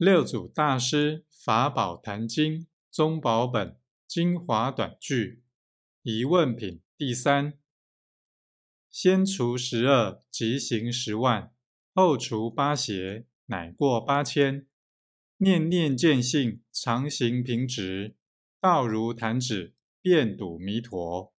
六祖大师法宝坛经中宝本精华短句疑问品第三：先除十二，即行十万；后除八邪，乃过八千。念念见性，常行平直，道如弹指，便睹弥陀。